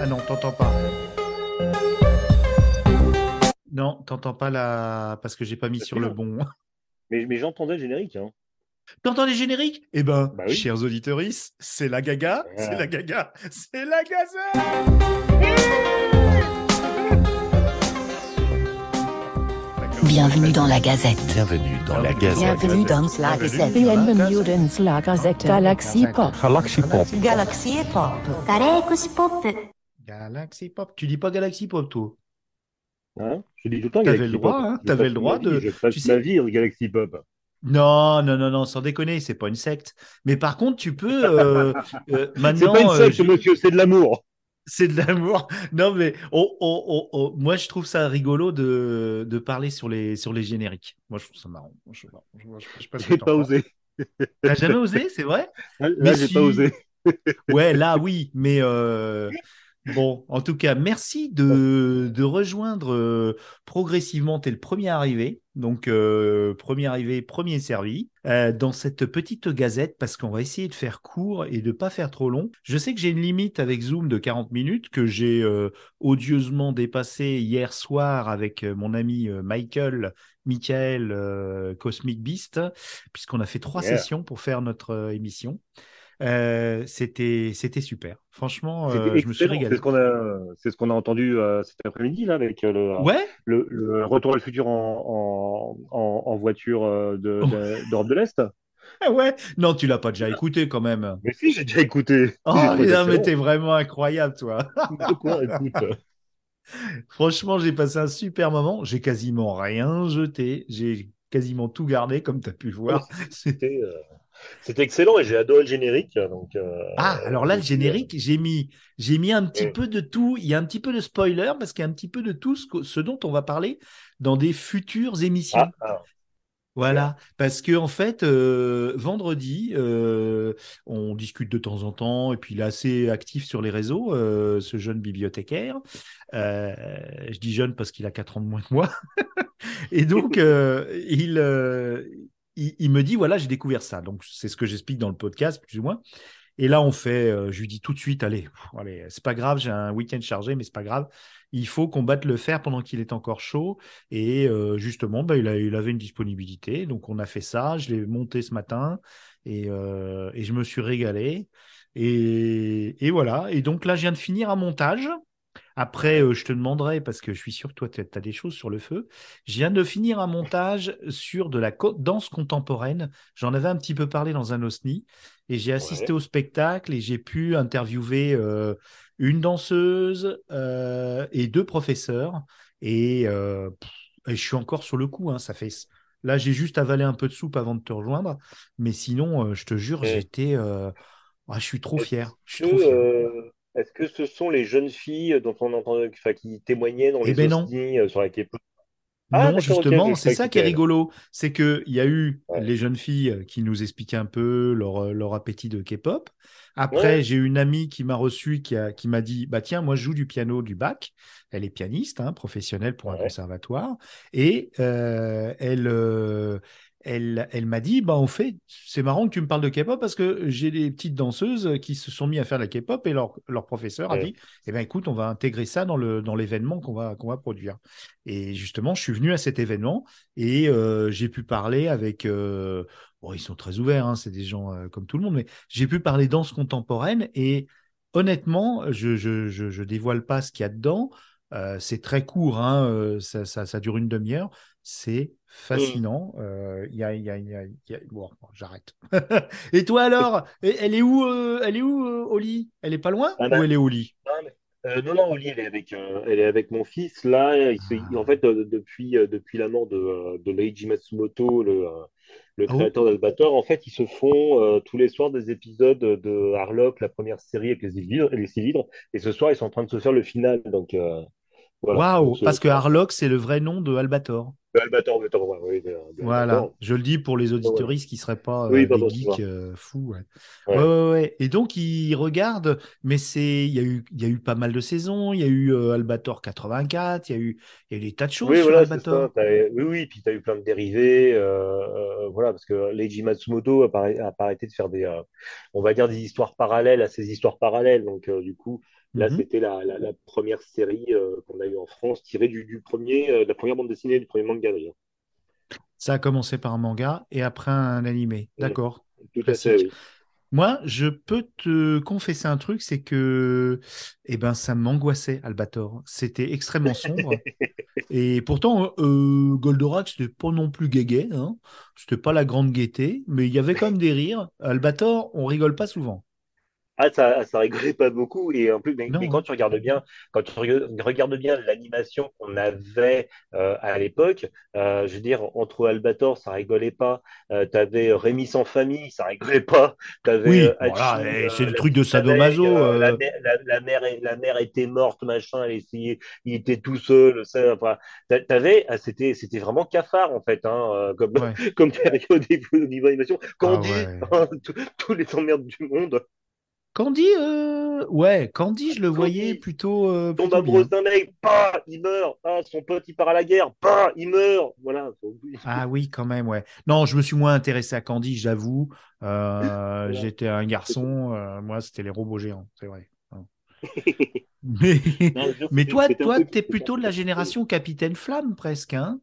Ah non, t'entends pas. Non, t'entends pas la. Parce que j'ai pas mis sur le bon. Mais, mais j'entendais le générique. Hein. T'entends les génériques? Eh ben, bah chers auditeurs, c'est la gaga, ah. c'est la gaga, c'est la gazette Bienvenue dans la Gazette. Bienvenue dans la Gazette. Bienvenue dans la Gazette. Bienvenue dans la Gazette. Galaxy Pop. Galaxy Pop. Galaxy Pop. Galaxy Pop. Galaxy Pop. Tu dis pas Galaxy Pop, toi? Hein je dis tout le temps T'avais Galaxy le droit, Pop. hein, t'avais le droit de- Je passe tu sais- ma vie Galaxy Pop. Non, non, non, non, sans déconner, c'est pas une secte. Mais par contre, tu peux euh, euh, C'est pas une euh, secte, je- monsieur, c'est de l'amour. C'est de l'amour. Non, mais oh, oh, oh, oh, moi, je trouve ça rigolo de, de parler sur les, sur les génériques. Moi, je trouve ça marrant. Je, sais pas osé. T'as jamais osé, c'est vrai? Là, Mais j'ai si. pas osé. Ouais, là, oui. Mais euh, bon, en tout cas, merci de, de rejoindre euh, progressivement. T'es le premier arrivé. Donc, euh, premier arrivé, premier servi euh, dans cette petite gazette parce qu'on va essayer de faire court et de pas faire trop long. Je sais que j'ai une limite avec Zoom de 40 minutes que j'ai odieusement dépassé hier soir avec mon ami Michael, Michael Cosmic Beast, puisqu'on a fait trois Yeah. sessions pour faire notre émission. Euh, c'était c'était super. Franchement, euh, je me suis régalé. C'est ce qu'on a, ce entendu euh, cet après-midi là avec le, Ouais, le, le retour à le futur en, en, en, en voiture de, de- d'Europe de l'Est. ouais. Non, tu l'as pas déjà écouté quand même. Mais si, j'ai déjà écouté. Oh, non, mais t'es vraiment incroyable, toi. Franchement, j'ai passé un super moment. J'ai quasiment rien jeté. J'ai quasiment tout gardé, comme tu as pu le voir. C'était, c'était excellent et j'ai adoré le générique. Donc, euh, Ah, alors là, le euh, générique, j'ai mis, j'ai mis un petit peu de tout. Il y a un petit peu de spoiler parce qu'il y a un petit peu de tout ce, dont on va parler dans des futures émissions. Ah, ah, Voilà, parce que en fait, euh, vendredi, euh, on discute de temps en temps, et puis il est assez actif sur les réseaux, euh, ce jeune bibliothécaire. Je dis jeune parce qu'il a 4 ans de moins que moi. et donc, il, il, me dit, voilà, j'ai découvert ça. Donc, c'est ce que j'explique dans le podcast, plus ou moins. Et là, on fait, euh, je lui dis tout de suite, allez, allez, c'est pas grave, j'ai un week-end chargé, mais c'est pas grave. Il faut qu'on batte le fer pendant qu'il est encore chaud. Et euh, justement, bah, il, avait une disponibilité. Donc, on a fait ça. Je l'ai monté ce matin et, euh, et je me suis régalé. Et, et voilà. Et donc là, je viens de finir un montage. Après, euh, je te demanderai, parce que je suis sûr que toi, tu as des choses sur le feu. Je viens de finir un montage sur de la danse contemporaine. J'en avais un petit peu parlé dans un OSNI. Et j'ai assisté au spectacle et j'ai pu interviewer euh, une danseuse euh, et deux professeurs. Et, pff, et je suis encore sur le coup. Hein, ça fait... Là, j'ai juste avalé un peu de soupe avant de te rejoindre. Mais sinon, je te jure, Ouais. j'étais. ah, je suis trop fier. Je suis trop fier. Euh, est-ce que ce sont les jeunes filles dont on entend, enfin, qui témoignaient dans Eh les ben non. hostings, euh, sur la K-pop? Ah, non, justement, c'est ça qui est rigolo. C'est qu'il y a eu Ouais. les jeunes filles qui nous expliquaient un peu leur, euh, leur appétit de K-pop. Après, Ouais. j'ai une amie qui m'a reçu, qui a- qui m'a dit, bah tiens, moi je joue du piano du bac. Elle est pianiste, hein, professionnelle pour un Ouais. conservatoire. Et euh, elle, euh, elle, elle m'a dit, bah en fait, c'est marrant que tu me parles de K-pop parce que j'ai des petites danseuses qui se sont mis à faire de la K-pop et leur, leur professeur a dit, eh ben écoute, on va intégrer ça dans le dans l'événement qu'on va qu'on va produire. Et justement, je suis venu à cet événement et euh, j'ai pu parler avec. euh, bon, ils sont très ouverts, hein, c'est des gens euh, comme tout le monde, mais j'ai pu parler danse contemporaine et honnêtement, je je, je, je dévoile pas ce qu'il y a dedans. Euh, c'est très court, hein, euh, ça, ça, ça dure une demi-heure. C'est fascinant. Euh, Il y a, il y a, il y a, il y a- Bon, bon, j'arrête. et toi alors, elle est où, euh, elle est où, Oli Elle est pas loin Ah, ou bah, elle est au lit? Non, non, non, Oli, elle est avec, elle est avec mon fils. Là, il se- Ah. en fait, depuis, depuis la mort de, de Leiji Matsumoto, le, le Ah créateur d'Albator, en fait, ils se font euh, tous les soirs des épisodes de Harlock, la première série avec les les Sylvidres. Et ce soir, ils sont en train de se faire le final. Donc, euh, voilà. Waouh ce- Parce que Harlock, c'est le vrai nom de Albator. Le Albator, oui, Voilà, Albator. je le dis pour les auditoristes qui seraient pas Oui, euh, des geeks euh, fous. Ouais. Ouais. Ouais. Et donc, ils regardent, mais c'est, il y a eu, y a eu pas mal de saisons. Il y a eu euh, Albator 84, il y a eu, il y a eu des tas de choses Oui, sur voilà, Albator. ça. Oui, oui, puis tu as eu plein de dérivés. euh, euh, voilà, parce que Leiji Matsumoto a, pas- arrêté de faire des, euh, on va dire, des histoires parallèles à ces histoires parallèles. Donc, euh, du coup, là, Mhm. c'était la, la, la première série euh, qu'on a eue en France, tirée du, du premier, euh, de la première bande dessinée, du premier manga, d'ailleurs. Ça a commencé par un manga et après un animé. Mm. D'accord, Tout à fait, oui. Moi, je peux te confesser un truc, c'est que, eh ben, ça m'angoissait, Albator. C'était extrêmement sombre. Et pourtant, euh, Goldorak, c'était pas non plus guégué, hein. C'était pas la grande gaieté, mais il y avait quand même des rires. Albator, on rigole pas souvent. Ah, ça, ça rigolait pas beaucoup. Et en plus, mais, mais hein. quand tu regardes bien, quand tu reg- regardes bien l'animation qu'on avait euh, à l'époque, euh, je veux dire, entre Albator, ça rigolait pas. Euh, t'avais Rémi sans famille, ça rigolait pas. T'avais Oui, voilà, eh, c'est le la truc de sadomaso. la, mère, la, la mère, la mère était morte, machin, elle essayait, il était tout seul, ça, enfin, t'a- t'avais, ah, c'était, c'était vraiment cafard, en fait, hein, comme, ouais. comme période au niveau animation. Ah Candy, ouais. hein, tous les emmerdes du monde. Candy, euh, ouais, Candy, je le voyais plutôt, euh, tombe plutôt amoureuse bien. d'un mec, bah, il meurt. Ah, son pote, il part à la guerre, bah, il meurt. Voilà. Ah oui, quand même, ouais. Non, je me suis moins intéressé à Candy, j'avoue. Euh, Voilà. j'étais un garçon, euh, moi, c'était les robots géants, c'est vrai. Hein. Mais, Non, je toi, toi, t'es plutôt de la génération Capitaine Flamme, presque, hein?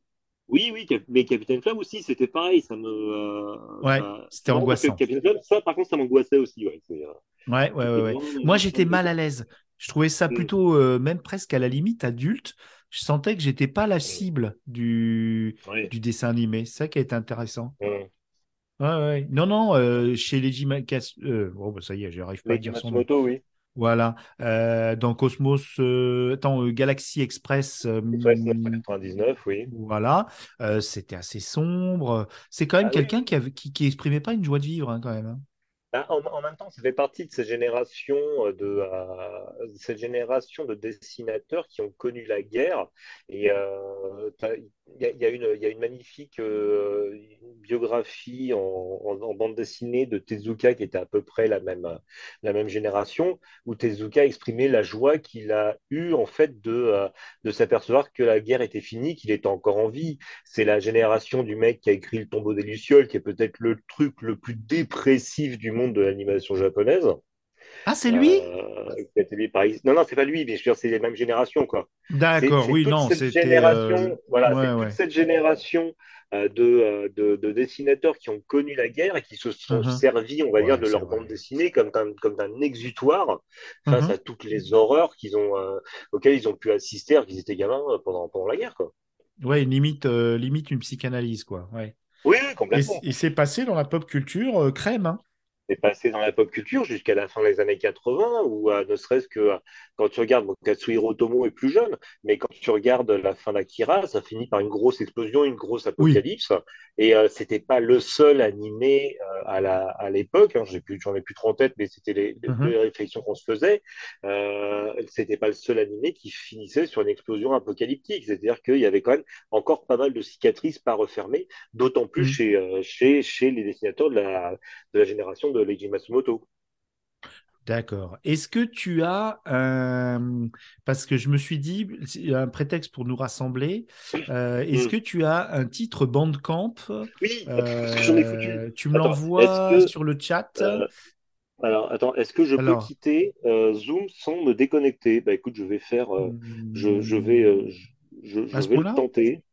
Oui, oui, mais Capitaine Flamme aussi, c'était pareil. Ça me, euh, Ouais, ça, c'était angoissant. Capitaine Flamme, ça, par contre, ça m'angoissait aussi. Ouais, euh, Ouais, ouais, ouais, ouais. Moi, j'étais mal à l'aise. Je trouvais ça Mm, plutôt, euh, même presque à la limite adulte. Je sentais que j'étais pas la mm, cible du, du dessin animé. C'est ça qui est intéressant. mm. Ouais, ouais. Non, non, euh, chez Leiji euh, bon, bah, ça y est, j'arrive pas à dire son nom. Oui. Voilà. Euh, dans Cosmos, attends, Galaxy Express, euh, Express hmm, 999, oui. voilà. C'était assez sombre. C'est quand même Ah quelqu'un oui. qui, qui, qui exprimait pas une joie de vivre, hein, quand même. hein. Bah, en, même temps, ça fait partie de cette génération euh, de euh, cette génération de dessinateurs qui ont connu la guerre. Et euh, il il y y a une magnifique euh, biographie en, bande dessinée de Tezuka qui était à peu près la même, la même génération, où Tezuka exprimait la joie qu'il a eue en fait de, euh, de s'apercevoir que la guerre était finie, qu'il était encore en vie. C'est la génération du mec qui a écrit Le tombeau des Lucioles, qui est peut-être le truc le plus dépressif du monde de l'animation japonaise. Ah, c'est lui? Euh. Non, non, c'est pas lui, mais je veux dire, c'est les mêmes générations, quoi. C'est D'accord, c'est oui, toute non, cette euh, génération, voilà, Ouais, c'est toute cette génération euh, de, de, de dessinateurs qui ont connu la guerre et qui se sont Mhm. servis, on va dire, de c'est leur bande dessinée comme d'un comme d'un exutoire face Mhm. à toutes les horreurs qu'ils ont, auxquelles ils ont pu assister alors qu'ils étaient gamins pendant, pendant la guerre, quoi. Ouais, limite, limite une psychanalyse, quoi. Ouais. Oui, Et, complètement. et c'est passé dans la pop culture crème, hein? Est passé dans la pop culture jusqu'à la fin des années 80, ou euh, ne serait-ce que euh, quand tu regardes, bon, Katsuhiro Otomo est plus jeune, mais quand tu regardes la fin d'Akira, ça finit par une grosse explosion, une grosse Oui. apocalypse, et euh, c'était pas le seul animé euh, à la à l'époque, hein, j'ai plus, j'en ai plus trop en tête, mais c'était les, les, Mhm. les réflexions qu'on se faisait, euh, c'était pas le seul animé qui finissait sur une explosion apocalyptique, c'est-à-dire qu'il y avait quand même encore pas mal de cicatrices pas refermées, d'autant plus Mhm. chez, chez, chez les dessinateurs de la, de la génération de Leiji Matsumoto. D'accord. Est-ce que tu as un... Parce que je me suis dit, un prétexte pour nous rassembler. euh, est-ce Mm. que tu as un titre Bandcamp? Oui, parce que j'en ai foutu. Euh, tu me l'envoies que sur le chat? euh, alors attends, est-ce que je peux quitter euh, Zoom sans me déconnecter? Bah écoute, je vais faire, euh, je, je vais, euh, hmm, je, je à ce vais le point-là? tenter.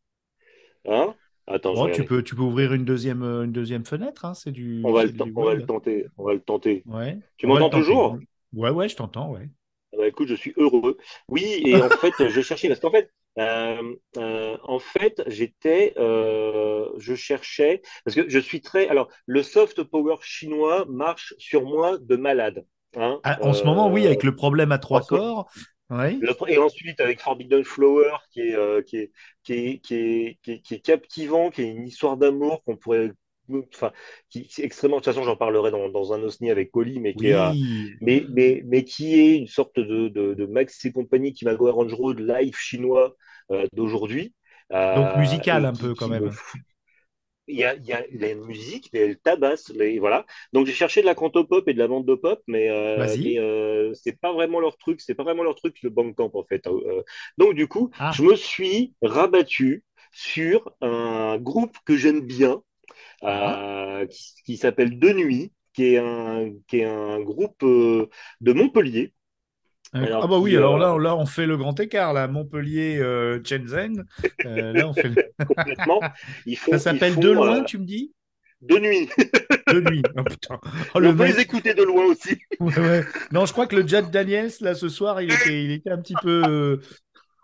Hein? Attends, Bon, tu peux, tu peux ouvrir une deuxième, euh, une deuxième fenêtre, hein, c'est On du, va c'est le, ten- du on va le tenter, on va le tenter. Ouais, Tu m'entends toujours? Ouais, ouais, je t'entends, ouais. Ah Bah, écoute, je suis heureux. Oui, et en fait, je cherchais parce qu'en fait, euh, euh, en fait, j'étais, euh, je cherchais parce que je suis très. Alors, le soft power chinois marche sur moi de malade. Hein, Ah, en ce moment, oui, avec le problème à trois corps. Et ensuite avec Forbidden Flower, qui est, euh, qui est, qui est, qui est, qui est, qui est captivant, qui est une histoire d'amour qu'on pourrait, enfin, qui, est extrêmement. De toute façon, j'en parlerai dans, dans un osni avec Oli, mais qui est, euh, mais, mais, mais qui est une sorte de, de, de Max et compagnie qui Range Road live chinois euh, d'aujourd'hui. Euh, Donc musical un peu quand même. fout- Il y a, y a la musique, elle tabasse. Les, voilà. Donc j'ai cherché de la cantopop et de la bande pop, mais, euh, mais euh, c'est pas vraiment leur truc. C'est pas vraiment leur truc le Bandcamp en fait. Euh, donc du coup, Ah. je me suis rabattu sur un groupe que j'aime bien, euh, qui, qui s'appelle De Nuit, qui est un, qui est un groupe de Montpellier. Alors, ah bah oui, alors euh, là, là, on fait le grand écart, là. Montpellier, euh, Shenzhen. Euh, là, on fait le- complètement. Ils font, Ça s'appelle De Loin, euh, tu me dis? De Nuit. De nuit. Oh putain. Oh, On le peut les écouter de loin aussi. Ouais, ouais. Non, je crois que le Jack Daniels, là, ce soir, il était, il était un petit peu.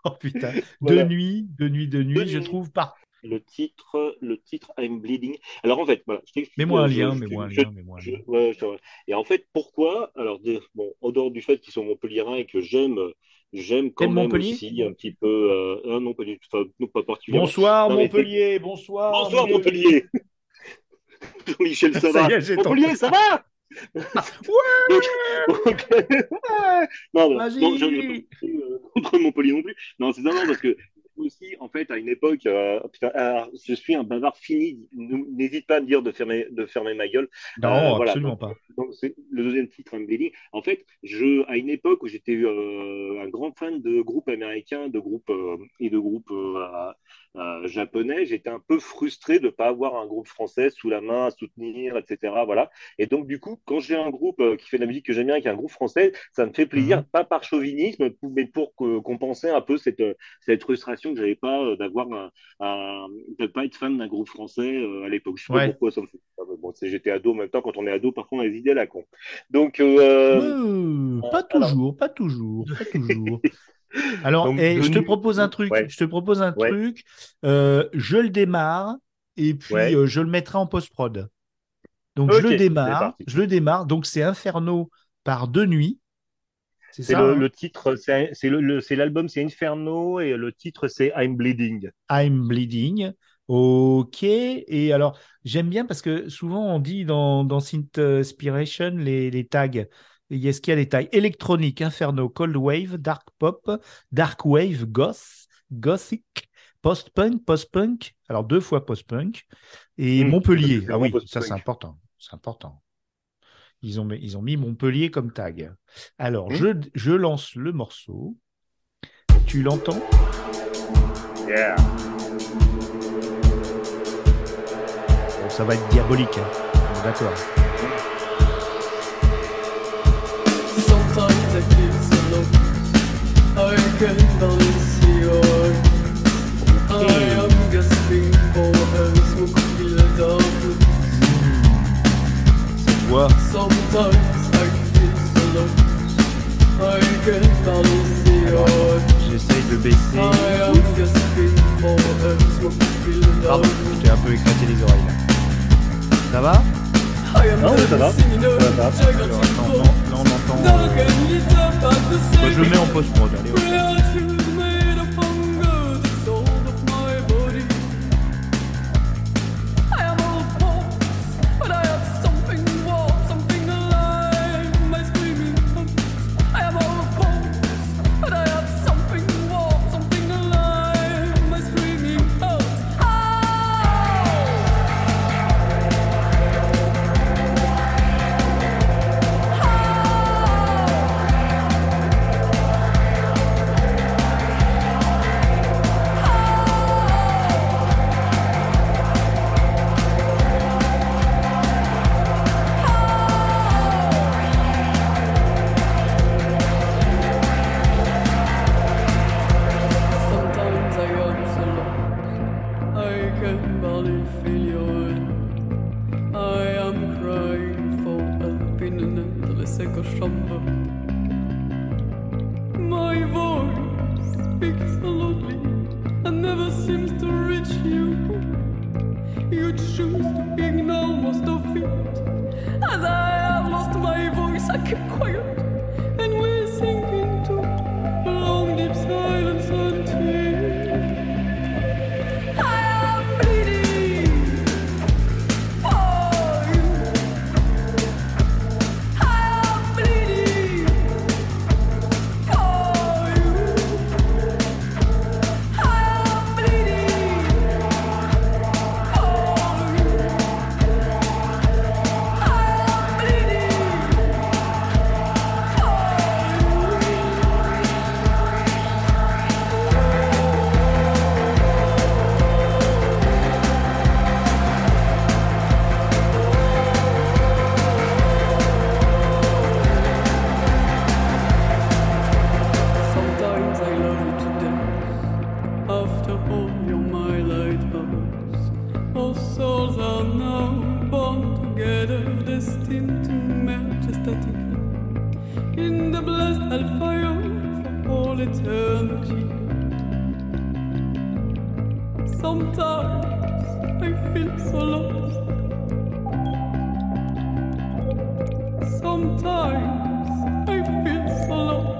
Oh putain. Voilà. De nuit, de nuit, de nuit, De je nuit. trouve pas. Le titre, le titre I'm Bleeding. Alors en fait, voilà, je t'explique. Mets-moi un lien, mets-moi un lien, mets-moi un ouais, je- Et en fait, pourquoi Alors de- bon, en dehors du fait qu'ils sont Montpelliérains et que j'aime, j'aime quand même Montpellier aussi un petit peu. euh, ah non, pas du tout. Enfin, non, pas particulièrement. Bonsoir, Non, Montpellier. Bonsoir. Bonsoir Montpellier. Michel, ça, Ça va y est, Montpellier, ça va Donc- donc- non, non, Vas-y. non, je ne contre Montpellier non plus. Non, c'est ça, non, parce que aussi, en fait, à une époque, euh, putain, alors, je suis un bavard fini. N'hésite pas à me dire de fermer, de fermer ma gueule. Non, Euh, voilà, absolument pas. donc c'est le deuxième titre, I'm Bleeding. En fait, je, à une époque où j'étais euh, un grand fan de groupes américains, de groupes et de groupes euh, euh, japonais, j'étais un peu frustré de ne pas avoir un groupe français sous la main à soutenir, etc. Voilà. Et donc, du coup, quand j'ai un groupe euh, qui fait de la musique que j'aime bien, qui est un groupe français, ça me fait plaisir, Mhm. pas par chauvinisme, mais pour compenser un peu cette, cette frustration que j'avais pas euh, d'avoir de pas être fan d'un groupe français euh, à l'époque. Je sais Ouais. pas pourquoi ça me fait. Bon, j'étais ado en même temps. Quand on est ado, par contre, on a des idées à la con. Donc, euh, Euh, pas toujours, pas toujours, pas toujours. Alors, Donc, eh, je te propose un truc. Ouais. Je te propose un Ouais. truc. Euh, je le démarre et puis Ouais. euh, je le mettrai en post-prod. Donc, je le démarre. Je le démarre. Donc, c'est Inferno par deux nuits. C'est le, hein? le titre, c'est l'album, c'est Inferno et le titre c'est I'm Bleeding. I'm bleeding. Ok. Et alors, j'aime bien parce que souvent on dit dans, dans Synth Inspiration les, les tags. Il y a ce qu'il y a les tags électronique, inferno, cold wave, dark pop, dark wave, goth, gothic, post-punk, post-punk. Alors deux fois post-punk et Mmh, Montpellier. Ah oui, ça c'est important. C'est important. Ils ont, mis- ils ont mis Montpellier comme tag. Alors, Mmh. je, je lance le morceau. Tu l'entends? Yeah. Bon, ça va être diabolique. hein. D'accord. J'essaye de baisser. Pardon, un peu éclaté les oreilles. Ça va? Non, attends, boat. non, là on entend. Bah, je le mets en post-prod. Allez, hop. Sometimes I feel so lost. Sometimes I feel so lost.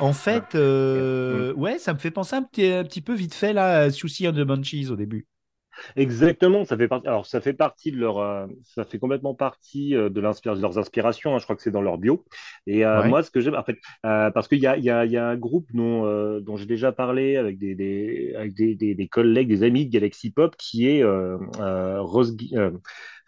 En fait, euh, ouais, ça me fait penser un petit, un petit peu vite fait là, à Suicide and the Banshees au début. Exactement, ça fait partie. Alors, ça fait partie de leur, euh, ça fait complètement partie euh, de, leurs inspirations. hein, je crois que c'est dans leur bio. Et euh, Ouais. moi, ce que j'aime, en fait, parce qu'il y a, y a, y a un groupe dont, dont j'ai déjà parlé avec des, des, avec des, des, des collègues, des amis de Galaxy Pop, qui est Rose,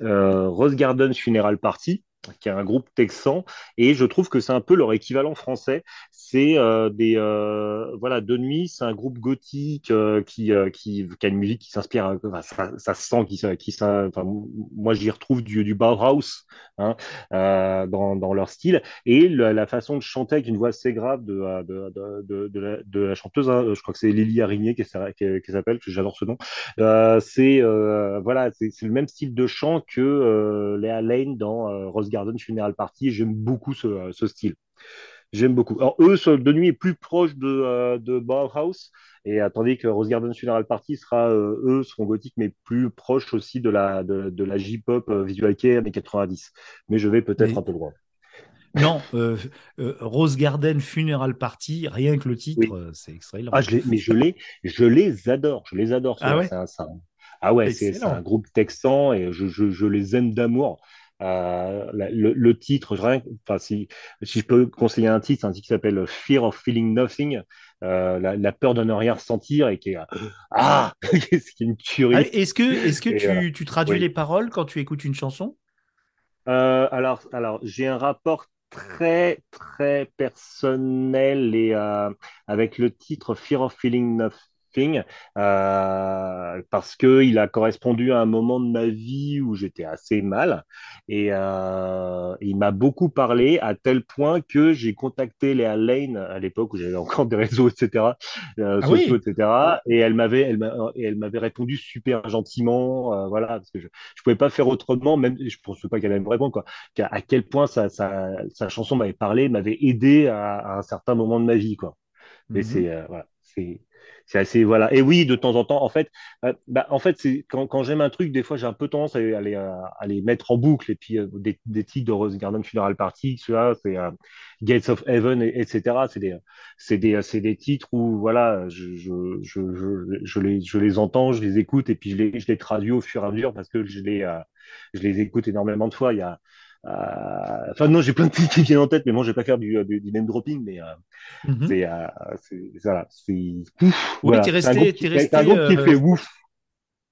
Rose Garden Funeral Party qui est un groupe texan, et je trouve que c'est un peu leur équivalent français. C'est euh, des euh, voilà de nuit, c'est un groupe gothique euh, qui, qui a une musique qui s'inspire, ça, ça se sent qui qui ça, enfin, moi j'y retrouve du du Bauhaus hein, dans dans leur style et la façon de chanter avec une voix assez grave de de de, la, chanteuse, hein, je crois que c'est Lily Arigné qui, s'appelle- que j'adore ce nom. C'est voilà, c'est le même style de chant que Léa Lane dans Rose Garden Funeral Party. J'aime beaucoup ce, ce style. J'aime beaucoup. Alors, eux, de nuit est plus proche de, euh, de Bauhaus, et euh, tandis que Rose Garden Funeral Party sera, euh, eux, seront gothiques, mais plus proche aussi de la, de, de la J-pop euh, visual kei années 90. Mais je vais peut-être Mais- un peu loin. Non, euh, euh, Rose Garden Funeral Party, rien que le titre, Oui. euh, c'est extraordinaire. Ah, je mais je les, je les adore, je les adore. Ah ouais? un- un- ah ouais, c'est un groupe texan et je, je, je les aime d'amour. Euh, le, le titre, enfin si, si je peux conseiller un titre, un titre qui s'appelle Fear of Feeling Nothing, euh, la, la peur de ne rien ressentir et qui est ah, c'est une Ah, tuerie. Est-ce que, est-ce que Et tu, tu traduis Oui. les paroles quand tu écoutes une chanson? Euh, alors, alors j'ai un rapport très, très personnel et, euh, avec le titre Fear of Feeling Nothing, euh, parce qu'il a correspondu à un moment de ma vie où j'étais assez mal. Et euh, il m'a beaucoup parlé à tel point que j'ai contacté Léa Lane à l'époque où j'avais encore des réseaux, etc., euh, Ah sociaux, oui. etc. Et elle m'avait, elle m'avait répondu super gentiment, euh, voilà, parce que je, je pouvais pas faire autrement, même je pense pas qu'elle allait me répondre, quoi à quel point sa, sa, sa chanson m'avait parlé, m'avait aidé à, à un certain moment de ma vie, quoi. Mais c'est voilà, c'est c'est assez voilà. Et oui, de temps en temps, en fait, euh, bah, en fait, c'est quand, quand j'aime un truc, des fois, j'ai un peu tendance à, les, à, les mettre en boucle. Et puis euh, des, des titres de Rose Garden Funeral Party, c'est euh, Gates of Heaven, et- etc. C'est des c'est des c'est des titres où voilà, je je, je, je, les je les entends, je les écoute et puis je les je les traduis au fur et à mesure parce que je les euh, je les écoute énormément de fois. Il y a Enfin, non, j'ai plein de titres qui viennent en tête, mais bon, je vais pas faire du, du, du name dropping, mais euh, Mhm. c'est euh, voilà, c'est ouf. Oui, voilà. t'es C'est un resté- groupe qui, t'es c'est un resté, groupe qui euh, fait ouf.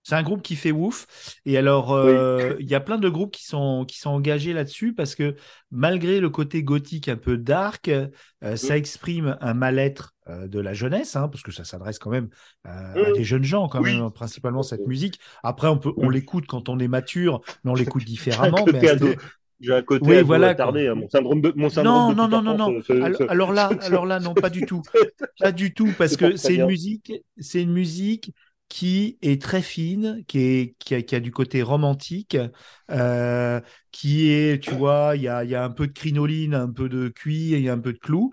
C'est un groupe qui fait ouf. Et alors, euh, il y a plein de groupes qui sont, qui sont engagés là-dessus parce que malgré le côté gothique un peu dark, euh, ça exprime un mal-être euh, de la jeunesse, hein, parce que ça s'adresse quand même euh, à Mm. des jeunes gens, quand Oui. même, principalement cette musique. Après, on, peut, on Mm. l'écoute quand on est mature, mais on l'écoute différemment. mais j'ai un côté Oui, voilà, attardé, hein. Mon syndrome de, mon syndrome Non, de non, non, non, non. Alors, là, alors là, non, pas du tout. Pas du tout, parce que c'est une musique, c'est une musique qui est très fine, qui est qui a, qui a du côté romantique, euh, qui est, tu vois, il y a, y a un peu de crinoline, un peu de cuir, il y a un peu de clou.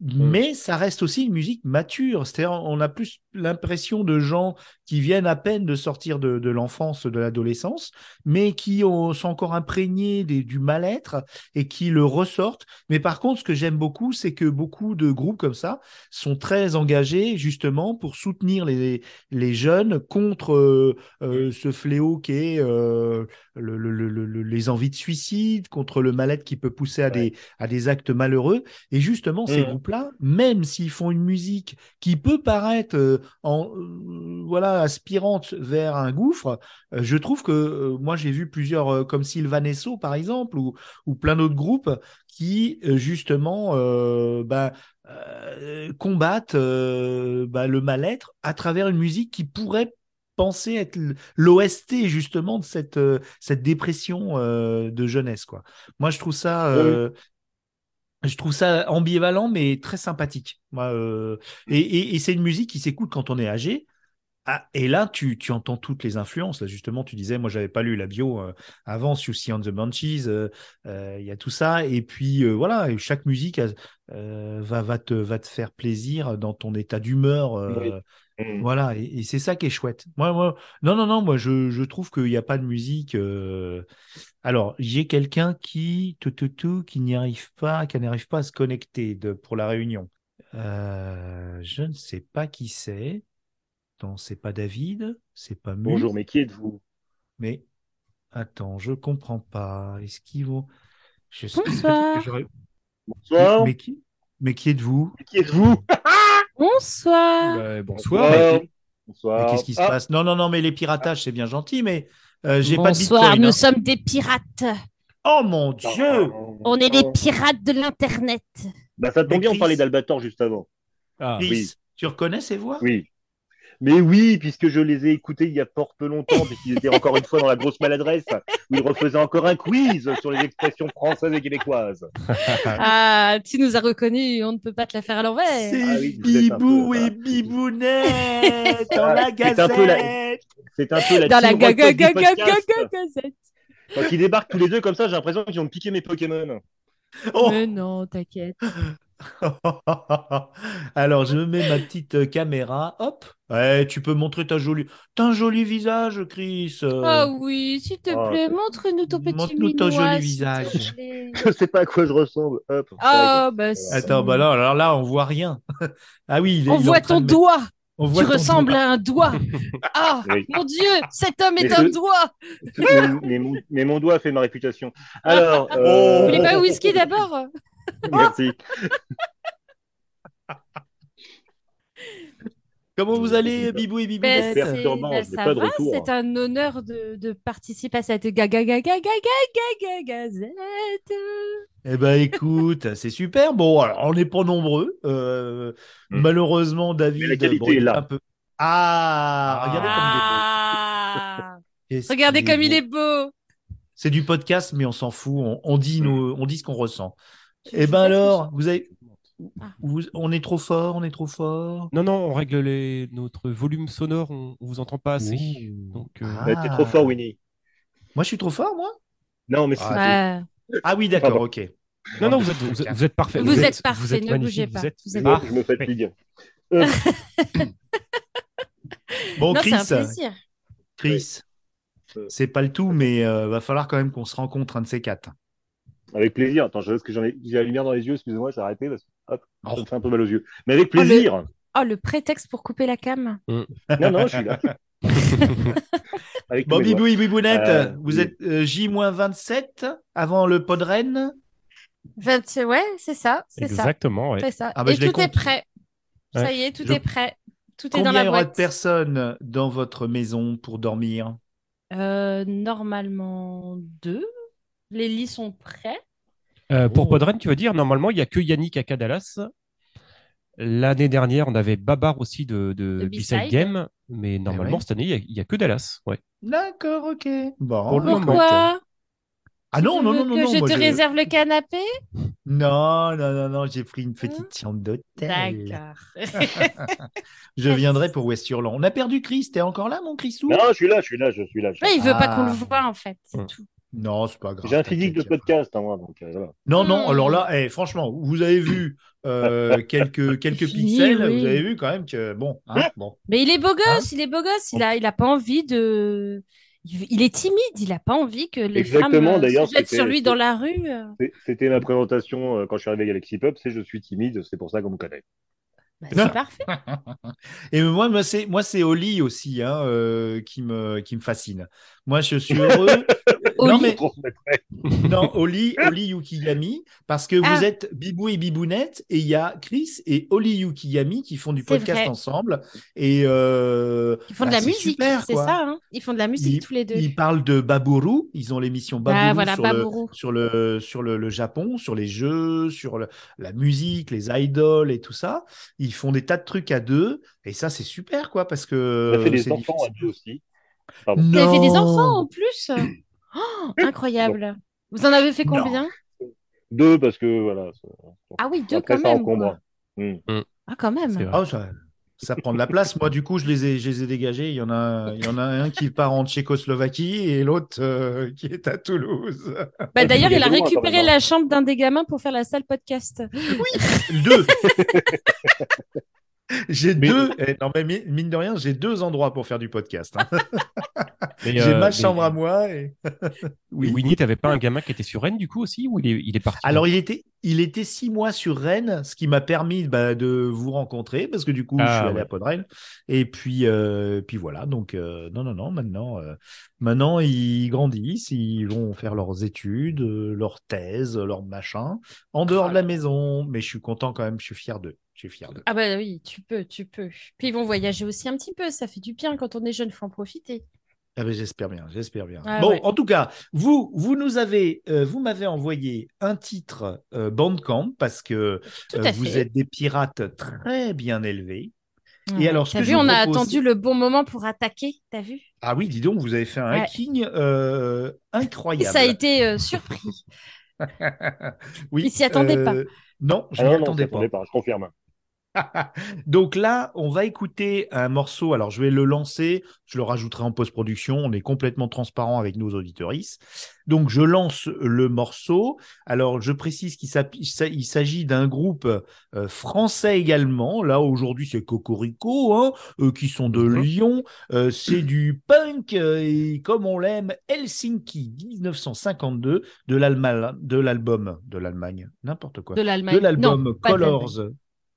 Mais ça reste aussi une musique mature. C'est-à-dire, on a plus l'impression de gens qui viennent à peine de sortir de, l'enfance, de l'adolescence, mais qui ont- sont encore imprégnés du mal-être et qui le ressortent. Mais par contre, ce que j'aime beaucoup, c'est que beaucoup de groupes comme ça sont très engagés justement pour soutenir les, les jeunes contre euh, euh, ce fléau qui est euh, le- le- le- le- les envies de suicide, contre le mal-être qui peut pousser à, des, à des actes malheureux. Et justement, ces Mhm. groupes-là, même s'ils font une musique qui peut paraître euh, en, euh, voilà, aspirante vers un gouffre, euh, je trouve que euh, moi, j'ai vu plusieurs, euh, comme Sylvanesso, par exemple, ou, ou plein d'autres groupes qui, euh, justement, euh, bah, euh, combattent euh, bah, le mal-être à travers une musique qui pourrait penser être l'OST justement de cette, euh, cette dépression euh, de jeunesse. Quoi. Moi, je trouve ça, euh, je trouve ça ambivalent, mais très sympathique. Moi, et et- et c'est une musique qui s'écoute quand on est âgé. Ah, et là, tu, tu entends toutes les influences. Là, justement, tu disais, moi, j'avais pas lu la bio euh, avant, Susie and the Banshees, euh, euh, il y a tout ça. Et puis, voilà, chaque musique a- va, va, te, va te faire plaisir dans ton état d'humeur. Oui. Mm. Voilà, et, et c'est ça qui est chouette. Moi, moi, non, non, non, moi, je, je trouve qu'il n'y a pas de musique. euh, Alors, j'ai quelqu'un qui, tout, tout, tout, qui n'y arrive pas, qui n'arrive pas à se connecter de, pour la réunion. Euh, je ne sais pas qui c'est. Non, c'est pas David, c'est pas Mu, Bonjour, mais qui êtes-vous? Mais attends, je comprends pas. Est-ce qu'ils vont je sais Bonsoir. que j'aurais- Bonsoir. Mais qui, mais qui êtes-vous? Mais qui êtes-vous? Bonsoir. Bah, bonsoir. Mais- Bonsoir. Mais qu'est-ce qui se Ah, passe? Non, non, non, mais les piratages, c'est bien gentil, mais euh, j'ai pas de Bonsoir, bitcoin. nous hein. sommes des pirates. Oh mon Dieu On est les pirates de l'Internet. Bah, ça tombe bien, on parlait d'Albator juste avant. Ah, Chris, oui. tu reconnais ces voix? Oui. Mais oui, puisque je les ai écoutés il y a fort peu longtemps, puisqu'ils étaient encore une fois dans la grosse maladresse, où ils refaisaient encore un quiz sur les expressions françaises et québécoises. Ah, tu nous as reconnus, on ne peut pas te la faire à l'envers. C'est Ah oui, vous êtes un Bibou peu, et voilà. Bibounette dans Ah, la c'est un peu la- gazette C'est un peu la Dans la team ga ga Rocket du ga ga ga podcast. ga gazette. Quand ils débarquent tous les deux comme ça, j'ai l'impression qu'ils ont piqué mes Pokémon. Oh Mais non, t'inquiète. Alors, je mets ma petite euh, caméra. Hop. Ouais, tu peux montrer ta jolie... T'as un joli visage, Chris. euh. Ah oui, s'il te Oh, plaît, montre-nous ton petit Montre-nous ton minois, joli visage. Je sais pas à quoi je ressemble. Hop. Ah, bah si. Attends, bah là, alors là, on voit rien. ah oui, il est, On il voit ton de doigt. On voit Tu ton ressembles doigt. à un doigt. Ah, Oui. mon Dieu, cet homme est Mais un ce- doigt. mais, mon, mais mon doigt fait ma réputation. Alors. Oh. euh, Vous voulez pas un whisky d'abord Merci. Comment vous allez, Bibou et Ben, Perturbant, ben, n'ai ça pas de va, retour. c'est un honneur de, de participer à cette gaga gaga gaga gaga gazette. Eh ben, écoute, c'est super. Bon, alors, on n'est pas nombreux. Euh. Malheureusement, David. Mais la qualité bon, il est là. Un peu... Ah, regardez Ah. comme il est beau. Regardez comme il est beau. C'est du podcast, mais on s'en fout. On, on dit nos, on dit ce qu'on ressent. Eh ben alors, vous avez, Ah. vous- on est trop fort, on est trop fort. Non, non, on règle les... notre volume sonore, on, on vous entend pas assez. Donc, euh, Ah. Ouais, T'es trop fort, Winnie. Moi, je suis trop fort, moi? Non, mais c'est. Ah, Ouais. Ah oui, d'accord, ok. Non, non, vous êtes, vous êtes, vous êtes parfait. Vous êtes parfait, vous êtes ne bougez vous pas. êtes- Vous êtes- je, Ah, je me fatigue. Bon, non, c'est un Chris, plaisir. Chris, Oui. c'est pas le tout, mais euh, va falloir quand même qu'on se rencontre un de ces quatre. Avec plaisir. Attends, je parce que j'en ai, j'ai la lumière dans les yeux, excusez-moi, j'ai arrêté parce que hop, ça Oh. me fait un peu mal aux yeux. Mais avec Oh, le- plaisir. Oh, le prétexte pour couper la cam. Non, non, je suis là. avec Bon. Bibou et Bibounette, Euh, vous oui. êtes euh, J-27 avant le podren 20... Ouais, c'est ça, c'est ça. Exactement, ouais. C'est ça. Ah bah, Et tout est prêt. Ça y est, tout Je- est prêt. Tout est dans Combien la il y aura de boîte. personnes dans votre maison pour dormir? Euh, normalement deux. Les lits sont prêts. Euh, pour Oh. Podren, tu veux dire, normalement, il n'y a que Yannick à Cadalas. L'année dernière, on avait Babar aussi de, de De B-Side. Game, mais normalement, ouais. cette année, il n'y a, il y a que Dallas. Ouais. D'accord, ok. Bon, Pour le bah, moment. Pourquoi Ah non, Tu non, veux non, non, que non. je moi, te réserve le canapé? Non, non, non, non, j'ai pris une petite chambre d'hôtel. D'accord. Je viendrai pour West-Hurland. On a perdu Chris, t'es encore là, mon Chrisou? Non, je suis là, je suis là, je suis là. je. Ouais, il veut pas Ah. qu'on le voit en fait, c'est Hum. tout. Non, c'est pas grave. J'ai un physique de podcast, hein, moi, donc euh, voilà. Non, non, Hmm. alors là, eh, franchement, vous avez vu euh, quelques, quelques pixels, oui. vous avez vu quand même que, bon, hein, bon. Mais il est beau Hein gosse, il est beau gosse. Il a, il a pas envie de. Il il est timide. Il a pas envie que les Exactement, femmes euh, d'ailleurs, se jettent c'était- sur lui dans la rue. C'est- C'était ma présentation euh, quand je suis arrivé à Galaxy Pop, c'est je suis timide, c'est pour ça qu'on me connaît. Bah, c'est parfait. Et moi, moi c'est moi, c'est Oli aussi hein, euh, qui me qui me fascine. Moi, je suis heureux. non Oli mais non, Oli, Oli Yukiyami, parce que Ah. vous êtes Bibou et Bibounette, et il y a Chris et Oli Yukiyami qui font du podcast vrai. ensemble. Et euh, Ils font de bah, la musique, super, c'est ça. Hein ils font de la musique Ils, tous les deux. ils parlent de Baburu, ils ont l'émission Baburu, Ah, voilà, sur, Baburu. Le, sur, le, sur le, le Japon, sur les jeux, sur le- la musique, les idoles et tout ça. Ils font des tas de trucs à deux, et ça c'est super quoi, parce que On a fait des enfants à deux aussi. Pardon. Vous avez fait des enfants en plus Oh, Incroyable. Vous en avez fait Non. combien? Deux parce que voilà. ça- Ah oui, deux Après, quand ça même. encombre. Hmm. Ah, quand même. Ah, ça, ça prend de la place. Moi, du coup, je les ai, je les ai dégagés. Il y en a, il y en a un qui part en Tchécoslovaquie et l'autre euh, qui est à Toulouse. Bah, D'ailleurs, il a quand récupéré hein. la chambre d'un des gamins pour faire la salle podcast. Deux. J'ai Mais- deux. eh, non, mais mi- mine de rien, j'ai deux endroits pour faire du podcast. hein. J'ai euh, ma mais- chambre à moi. Et... Oui. Winnie, t'avais pas un gamin qui était sur Rennes du coup aussi ou il est, il est parti? Alors, il était, il était six mois sur Rennes, ce qui m'a permis bah, de vous rencontrer parce que du coup, je Ah, suis allé ouais. à Podren. Et puis, euh, puis voilà. Donc, euh, non, non, non. Maintenant, euh, maintenant, ils grandissent, ils vont faire leurs études, euh, leurs thèses, leurs machins, en dehors de la maison. Mais je suis content quand même. Je suis fier d'eux. Je suis fier d'eux. Ah bah oui, tu peux, tu peux. Puis ils vont voyager aussi un petit peu, ça fait du bien quand on est jeune, faut en profiter. Ah ben, j'espère bien, j'espère bien. Ah bon, ouais. en tout cas, vous, vous nous avez, euh, vous m'avez envoyé un titre euh, Bandcamp parce que euh, vous fait. êtes des pirates très bien élevés. Ouais. alors, ce T'as que vu, je on a attendu le bon moment pour attaquer, t'as vu? Ah oui, dis donc, vous avez fait un Ouais. hacking euh, Et incroyable. ça a été euh, surpris. oui, Il s'y attendait pas. Non, je Ah non, attendais pas. attendait pas, je confirme. Donc là, on va écouter un morceau. Alors, je vais le lancer. Je le rajouterai en post-production. On est complètement transparent avec nos auditorices. Donc, je lance le morceau. Alors, je précise qu'il s'agit d'un groupe euh, français également. Là, aujourd'hui, c'est Cocorico, hein, euh, qui sont de Mhm. Lyon. Euh, c'est du punk et comme on l'aime, Helsinki 1952 de l'Allemagne, de l'album de l'Allemagne, n'importe quoi De l'Allemagne. de l'album. Colors.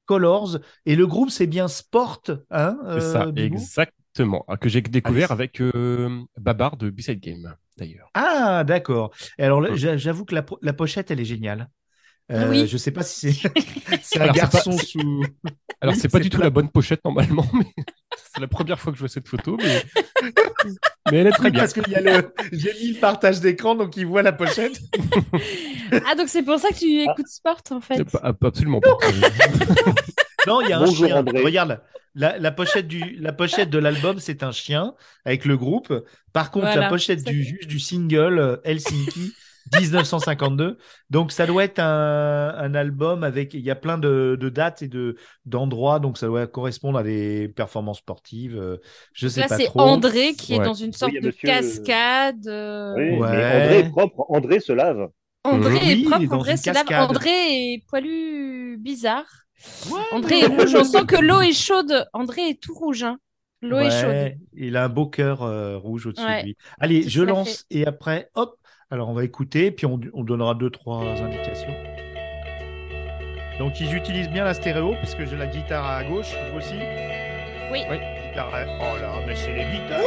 Colors. Et le groupe, c'est bien Sport. Hein, C'est ça, euh, exactement. Ah, Que j'ai découvert avec euh, Babar de B-Side Game, d'ailleurs. Ah, d'accord. Alors, j'a- j'avoue que la, la pochette, elle est géniale. Euh, Ah oui. Je sais pas si c'est c'est un Alors, c'est pas- garçon c'est- sous. Alors, c'est pas c'est du tout la bonne pochette normalement, mais c'est la première fois que je vois cette photo, mais, mais elle est très Oui, bien. parce qu'il y a le. J'ai mis le partage d'écran, donc il voit la pochette. Ah, donc c'est pour ça que tu écoutes sport en fait. C'est pas- Absolument pas. Non, il y a un Bonjour, chien. André. Regarde, la, la pochette du, la pochette de l'album, c'est un chien avec le groupe. Par contre, la pochette du juste du single euh, Helsinki 1952. Donc, ça doit être un, un album avec. Il y a plein de, de dates et de d'endroits. Donc, ça doit correspondre à des performances sportives. euh, Je sais Là, pas c'est. André qui est dans une sorte de monsieur- cascade. euh, Oui, Ouais. mais André est propre, André se lave. André Oui, est propre, André se lave. André est poilu bizarre. Ouais, André est rouge. On sent que l'eau est chaude. André est tout rouge. Hein. L'eau est chaude. Il a un beau cœur euh, rouge au-dessus Ouais, de lui. Allez, je lance et après, hop. Alors, on va écouter, puis on, on donnera deux, trois indications. Donc, ils utilisent bien la stéréo, puisque j'ai la guitare à gauche, vous aussi? Oui. Oui. Guitare à- Oh là, mais c'est les guitares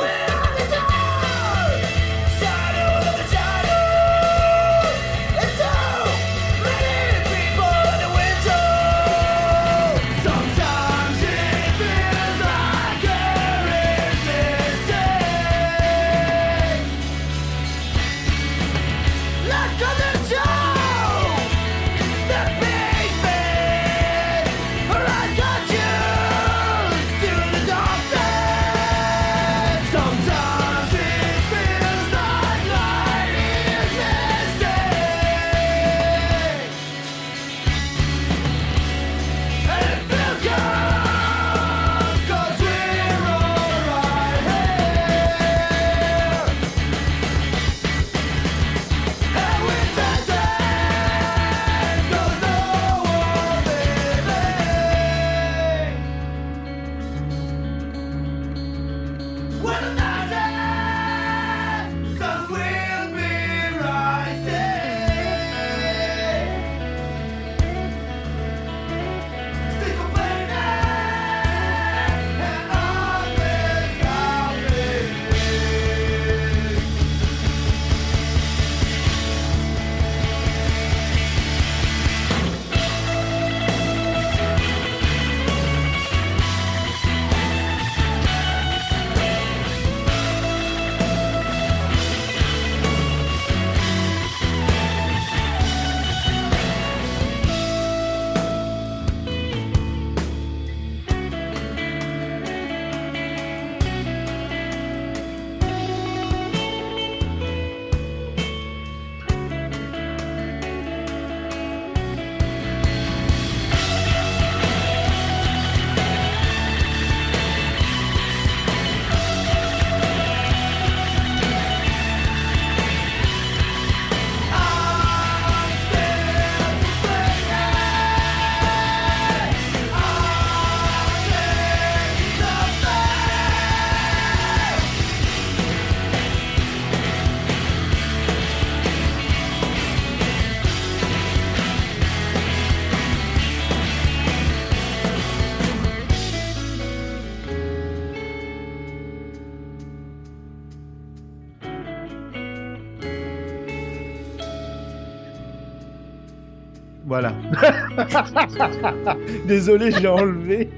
Désolé, j'ai enlevé.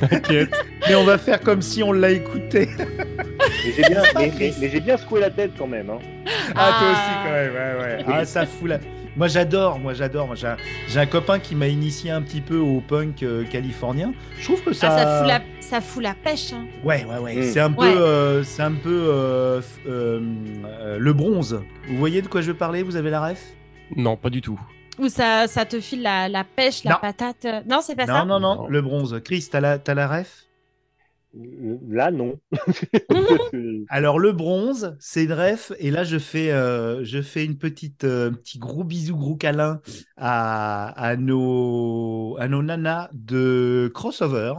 T'inquiète. Mais on va faire comme si on l'a écouté. Mais j'ai bien, mais, mais- mais j'ai bien secoué la tête quand même. Hein. Ah, toi aussi, quand même. Ouais, ouais. Ah, ça fout la. Moi, j'adore. Moi, j'adore. Moi, j'ai un, copain qui m'a initié un petit peu au punk euh, californien. Je trouve que ça. Ah, ça, fout la, ça fout la pêche. hein. Ouais, ouais, ouais. Mm. C'est un peu, Ouais. euh, c'est un peu euh, euh, euh, le bronze. Vous voyez de quoi je veux parler? Vous avez la ref? Non, pas du tout. Ou ça, ça te file la, la pêche, la Non. patate. Non, c'est pas Non, ça non, non, Non. le bronze. Chris, t'as la, t'as la ref? Là, non. Alors le bronze, c'est une ref, et là je fais, euh, je fais une petite, euh, petit gros bisou, gros câlin à, à nos, à nos nanas de crossover,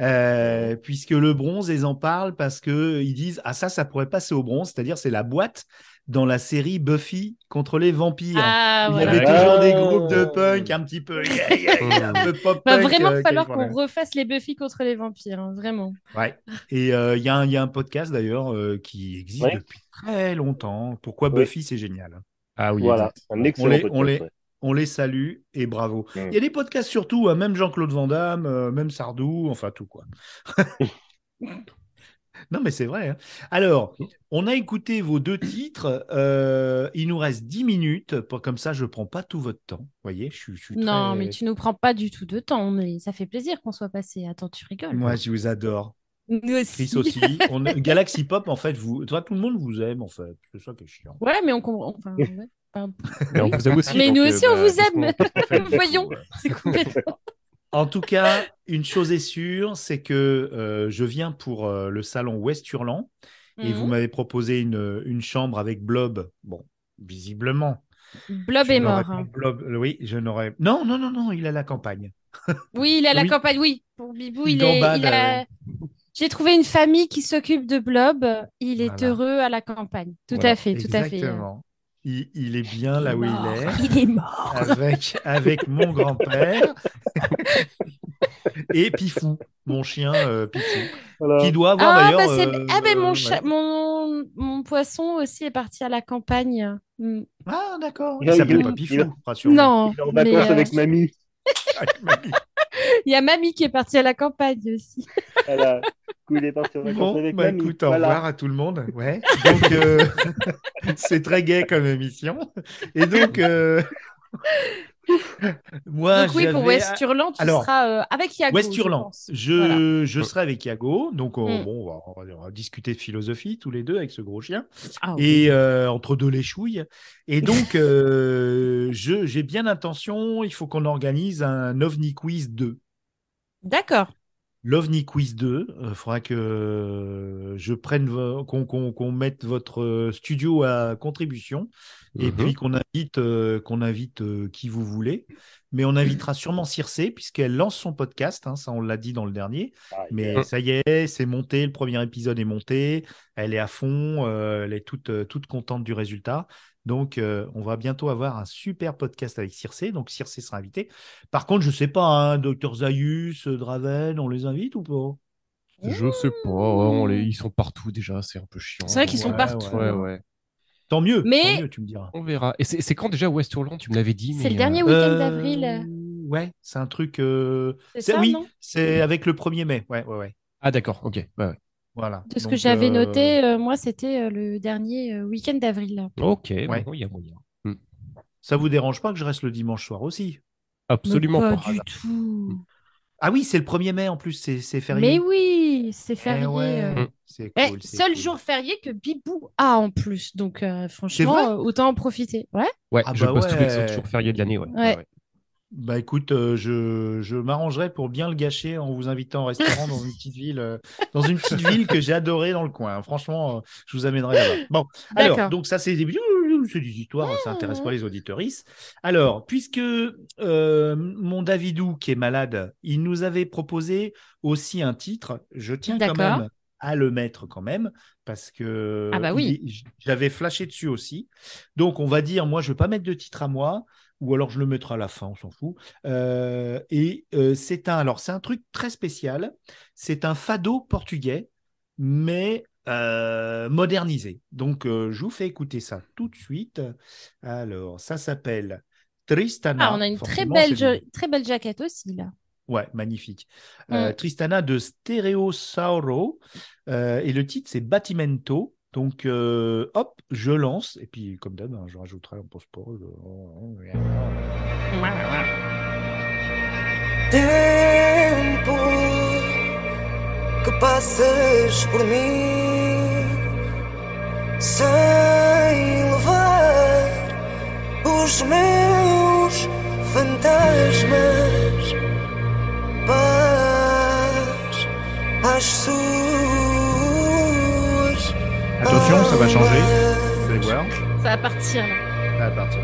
euh, puisque le bronze, ils en parlent parce que ils disent ah ça, ça pourrait passer au bronze, c'est-à-dire c'est la boîte dans la série Buffy contre les vampires. Ah, Il y voilà. avait toujours des groupes de punk un petit peu, yeah, yeah, yeah, un peu pop punk. vraiment euh, falloir qu'on refasse les Buffy contre les vampires, hein, vraiment. Ouais. Et euh, il y, a un- il y a un podcast d'ailleurs euh, qui existe Ouais. depuis très longtemps. Pourquoi Ouais. Buffy, c'est génial. Ah oui, voilà, On excellent les, podcast. on, les, ouais. on les salue et bravo. Mm. Il y a des podcasts surtout, hein, même Jean-Claude Van Damme, euh, même Sardou, enfin tout quoi. non mais c'est vrai. hein. Alors, on a écouté vos deux titres. euh, il nous reste 10 minutes. Pour, comme ça, je prends pas tout votre temps. Vous voyez, je, suis- je suis Non, très- mais tu nous prends pas du tout de temps. Mais ça fait plaisir qu'on soit passé. Attends, tu rigoles. Moi, je vous adore. Nous aussi. Chris aussi. On... Galaxy Pop, en fait, vous... toi, tout le monde vous aime, en fait. C'est ça qui est chiant. Ouais, mais on comprend. enfin, ouais, pardon. Mais on vous aime aussi. Mais donc, nous euh, aussi, on bah, vous aime. Voyons. plus, C'est complètement. En tout cas, une chose est sûre, c'est que euh, je viens pour euh, le salon West Hurlant et vous Mhm. m'avez proposé une, une chambre avec Blob. Bon, visiblement. Blob je est mort. hein. Blob- Oui, je n'aurais. Non, non, non, non, il est à la campagne. Oui, il est à la Oui. campagne. Oui, pour Bibou, Il il est. gambade, il a- J'ai trouvé une famille qui s'occupe de Blob. Il est Voilà. heureux à la campagne. Tout Voilà, à fait, tout à fait. Exactement. Il, il est bien là où mort. il est, Il est mort. avec, avec mon grand-père et Pifou, mon chien euh, Pifou, Voilà. qui doit avoir Ah, d'ailleurs. bah, c'est... euh, ah ben mon, euh, ouais. mon, mon poisson aussi est parti à la campagne. Hmm. Ah, d'accord. Il Il s'appelle il- pas il Pifou, rassure-moi. Non, Il est en mais, vacances euh, avec mamie. il y a mamie qui est partie à la campagne aussi. Voilà. Du coup, il est parti en vacances Bon, avec bah mamie. écoute, au Voilà. revoir à tout le monde. Ouais. Donc, euh, c'est très gai comme émission. Et donc, euh, moi, Donc oui, pour j'avais- West Hurlant, tu Alors, seras euh, avec Yago. West je je, Voilà. je serai avec Yago, donc on, Mm. bon, on va, on discuter de philosophie tous les deux avec ce gros chien, Ah, oui. et euh, entre deux les chouilles. Et donc, euh, j'ai bien l'intention, il faut qu'on organise un OVNI Quiz 2. D'accord. L'OVNI Quiz 2, il faudra que je prenne, qu'on mette votre euh, studio à contribution et Mhm. puis qu'on invite, euh, qu'on invite euh, qui vous voulez. Mais on invitera sûrement Circé, puisqu'elle lance son podcast, hein, ça on l'a dit dans le dernier. Ah, Mais ça y est, c'est monté, le premier épisode est monté, elle est à fond, euh, elle est toute, euh, toute contente du résultat. Donc, euh, on va bientôt avoir un super podcast avec Circé. Donc, Circé sera invité. Par contre, je sais pas, hein, Dr Zayus, euh, Draven, on les invite ou pas? Je sais pas, on les- ils sont partout déjà, c'est un peu chiant. C'est vrai qu'ils sont partout. Ouais, ouais. Tant mieux, Mais- tant mieux, tu me diras. On verra. Et c'est quand déjà West Hurlant Tu me l'avais dit. C'est le dernier euh, week-end Euh, d'avril. Ouais, c'est un truc. euh, C'est oui, c'est avec le 1er mai. Ouais, ouais, ouais. Ah d'accord, ok. Ouais, ouais. Voilà. De ce que Donc, j'avais euh, noté, euh, moi, c'était euh, le dernier euh, week-end d'avril. Ok, Ouais. bon, il y a moyen. Ça vous dérange pas que je reste le dimanche soir aussi? Absolument pas. pas du tout. Ah oui, c'est le 1er mai en plus, c'est c'est férié. Mais oui, c'est Eh férié. ouais, euh. c'est Eh, cool, seul cool. jour férié que Bibou a en plus. Donc, euh, franchement, euh, autant en profiter. Ouais. Ouais, Ah je bah bosse tous les autres jours fériés de l'année. Ouais. Ouais. Bah écoute, euh, je, je m'arrangerai pour bien le gâcher en vous invitant au restaurant dans une petite ville, euh, dans une petite ville que j'ai adorée dans le coin. Franchement, euh, je vous amènerai là-bas. Bon, alors donc ça c'est des, c'est des histoires, ça intéresse pas les auditoristes. Alors, puisque mon Davidou qui est malade, il nous avait proposé aussi un titre, je tiens quand même à le mettre quand même parce que Ah bah oui. j'avais flashé dessus aussi. Donc on va dire, moi je vais pas mettre de titre à moi ou alors je le mettrai à la fin, on s'en fout. Euh, et euh, c'est un, alors c'est un truc très spécial. C'est un fado portugais, mais euh, modernisé. Donc je vous fais écouter ça tout de suite. Alors ça s'appelle Tristana. Ah, on a une très belle, très belle jaquette aussi, là. Ouais, magnifique. Mm. Tristana de Stereosauro. euh, et le titre, c'est Batimento. Donc, euh, hop, je lance. Et puis, comme d'hab, hein, je rajouterai en post-pause. Tempo que passas por mim sem levar os meus fantasmas. Paz às suas. Attention, ça va changer. Vous allez voir. Ça va partir, là. Ça va partir.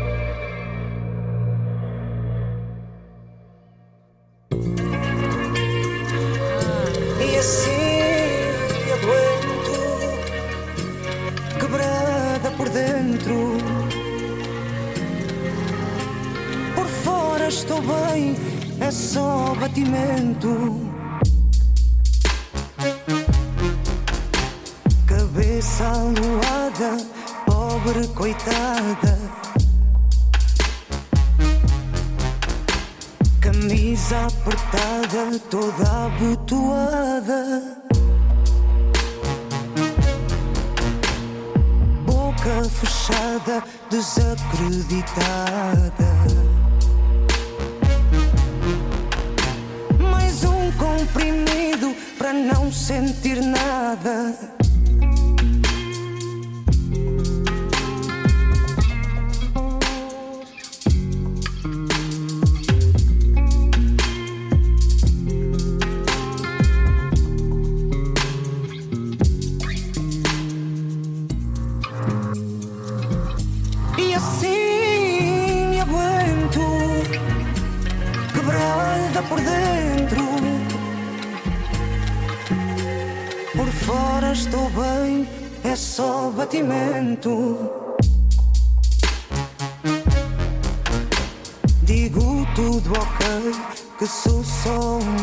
E assim aguento quebrada por dentro. Por fora estou bem, é só batimento. Cabeça aluada, pobre coitada. Camisa apertada, toda abotoada. Boca fechada, desacreditada. Mais um comprimido para não sentir nada. Só batimento. Digo tudo ok, que sou só humana.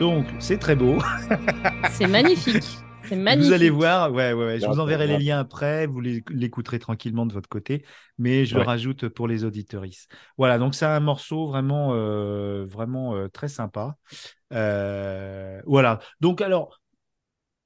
Donc, c'est très beau. C'est magnifique. C'est magnifique. Vous allez voir, ouais, ouais, ouais, je vous enverrai les liens après, vous l'écouterez tranquillement de votre côté, mais je le rajoute pour les auditoristes. Voilà, donc c'est un morceau vraiment, euh, vraiment euh, très sympa. Euh, voilà, donc alors,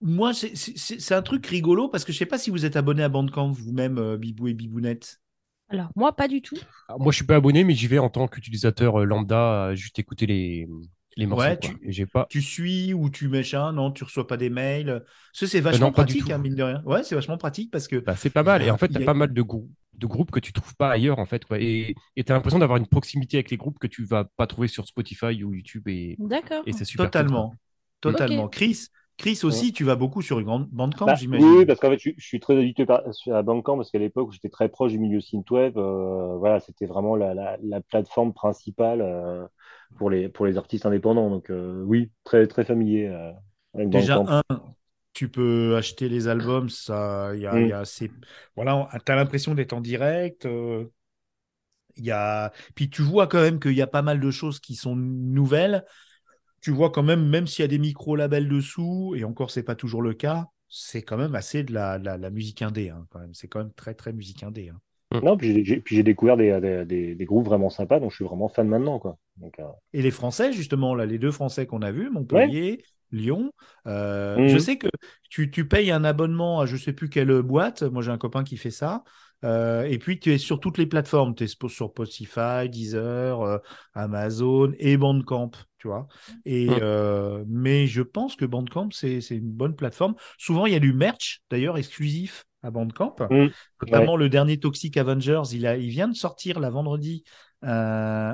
moi, c'est- un truc rigolo parce que je sais pas si vous êtes abonné à Bandcamp vous-même, euh, Bibou et Bibounette. Alors, moi, pas du tout. Alors, moi, je suis pas abonné, mais j'y vais en tant qu'utilisateur euh, lambda, à juste écouter les, les morceaux. Ouais, quoi. tu- j'ai pas. Tu suis ou tu machin, non, tu reçois pas des mails. Ça, c'est Euh, vachement non, pratique, hein, mine de rien. Ouais, c'est vachement pratique parce que Bah, c'est pas mal. Et en fait, il tu y as a- pas mal de, grou- de groupes que tu trouves pas ailleurs, en fait. quoi. Et tu as l'impression d'avoir une proximité avec les groupes que tu vas pas trouver sur Spotify ou YouTube. Et, D'accord. et c'est super totalement, totalement. Chris, Chris aussi, tu vas beaucoup sur une grande Bandcamp, Bah, j'imagine. oui, parce qu'en fait, je, je suis très habitué par- à Bandcamp parce qu'à l'époque, j'étais très proche du milieu synthwave. euh, voilà, c'était vraiment la, la, la plateforme principale euh, pour les pour les artistes indépendants. Donc euh, oui, très très familier euh, avec Déjà, Bandcamp. un, tu peux acheter les albums, ça, il y a, Mm. il y a assez- voilà, tu as l'impression d'être en direct. il y a... Puis tu vois quand même qu'il y a pas mal de choses qui sont nouvelles. Tu vois quand même, même s'il y a des micro-labels dessous, et encore, c'est pas toujours le cas, c'est quand même assez de la, la, la musique indé, hein, quand même. C'est quand même très, très musique indé. hein. Non, puis j'ai- j'ai puis j'ai découvert des, des, des, des groupes vraiment sympas, donc je suis vraiment fan maintenant, quoi. Donc, euh, Et les Français, justement, là, les deux Français qu'on a vus, Montpellier Lyon. Euh, Mhm. Je sais que tu, tu payes un abonnement à je sais plus quelle boîte. Moi, j'ai un copain qui fait ça. Euh, et puis, tu es sur toutes les plateformes. Tu es sur Spotify, Deezer, euh, Amazon et Bandcamp, tu vois. Et, Mhm. euh, mais je pense que Bandcamp, c'est une bonne plateforme. Souvent, il y a du merch, d'ailleurs, exclusif à Bandcamp. Mm. Notamment le dernier Toxic Avengers, il, a, il vient de sortir là vendredi un,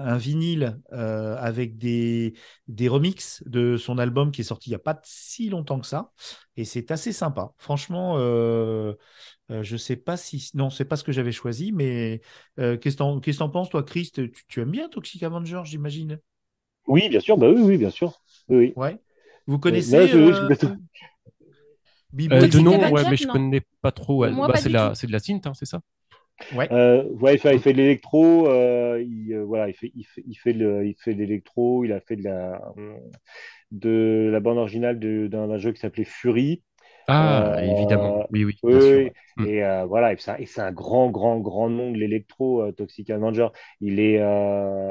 un vinyle euh, avec des, des remixes de son album qui est sorti il n'y a pas si longtemps que ça. Et c'est assez sympa. Franchement, euh, euh, je sais pas si. Non, c'est pas ce que j'avais choisi, mais euh, qu'est-ce que que t'en penses, toi, Chris? Tu, tu aimes bien Toxic Avengers, j'imagine? Oui, bien sûr, bah oui, oui, bien sûr. Oui. Ouais. Vous connaissez je- euh, je- Euh, de nom, ouais, Avenger, mais je non. connais pas trop. Bah, c'est de la, de la synth, hein, c'est ça? Ouais. Euh, ouais, il fait, il fait de l'électro, euh, il, euh, voilà, il fait, il fait, il fait le, il fait de l'électro, il a fait de la, de la bande originale d'un jeu qui s'appelait Fury. Ah, Euh, évidemment. Oui, oui, Oui, bien sûr. oui. ouais. Mm. Et euh, voilà, et c'est un, grand, grand, grand nom de l'électro, euh, Toxic Avenger. Il est,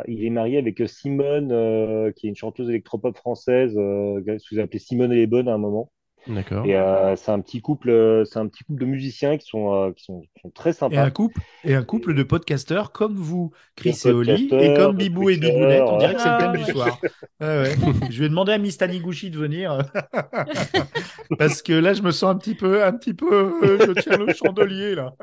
il est marié avec Simone, qui est une chanteuse électropop française, euh, que vous appelez Simone et les Bonnes à un moment. D'accord. Et euh, c'est un petit couple, euh, c'est un petit couple de musiciens qui sont, euh, qui sont, qui sont très Et sympas. un couple, et un couple de podcasteurs comme vous, Chris et Oli, et comme Bibou et Bibounette. On dirait que c'est le thème du soir. Ouais. Je vais demander à Miss Taniguchi de venir. Parce que là, je me sens un petit peu, un petit peu, euh, je tiens le chandelier là.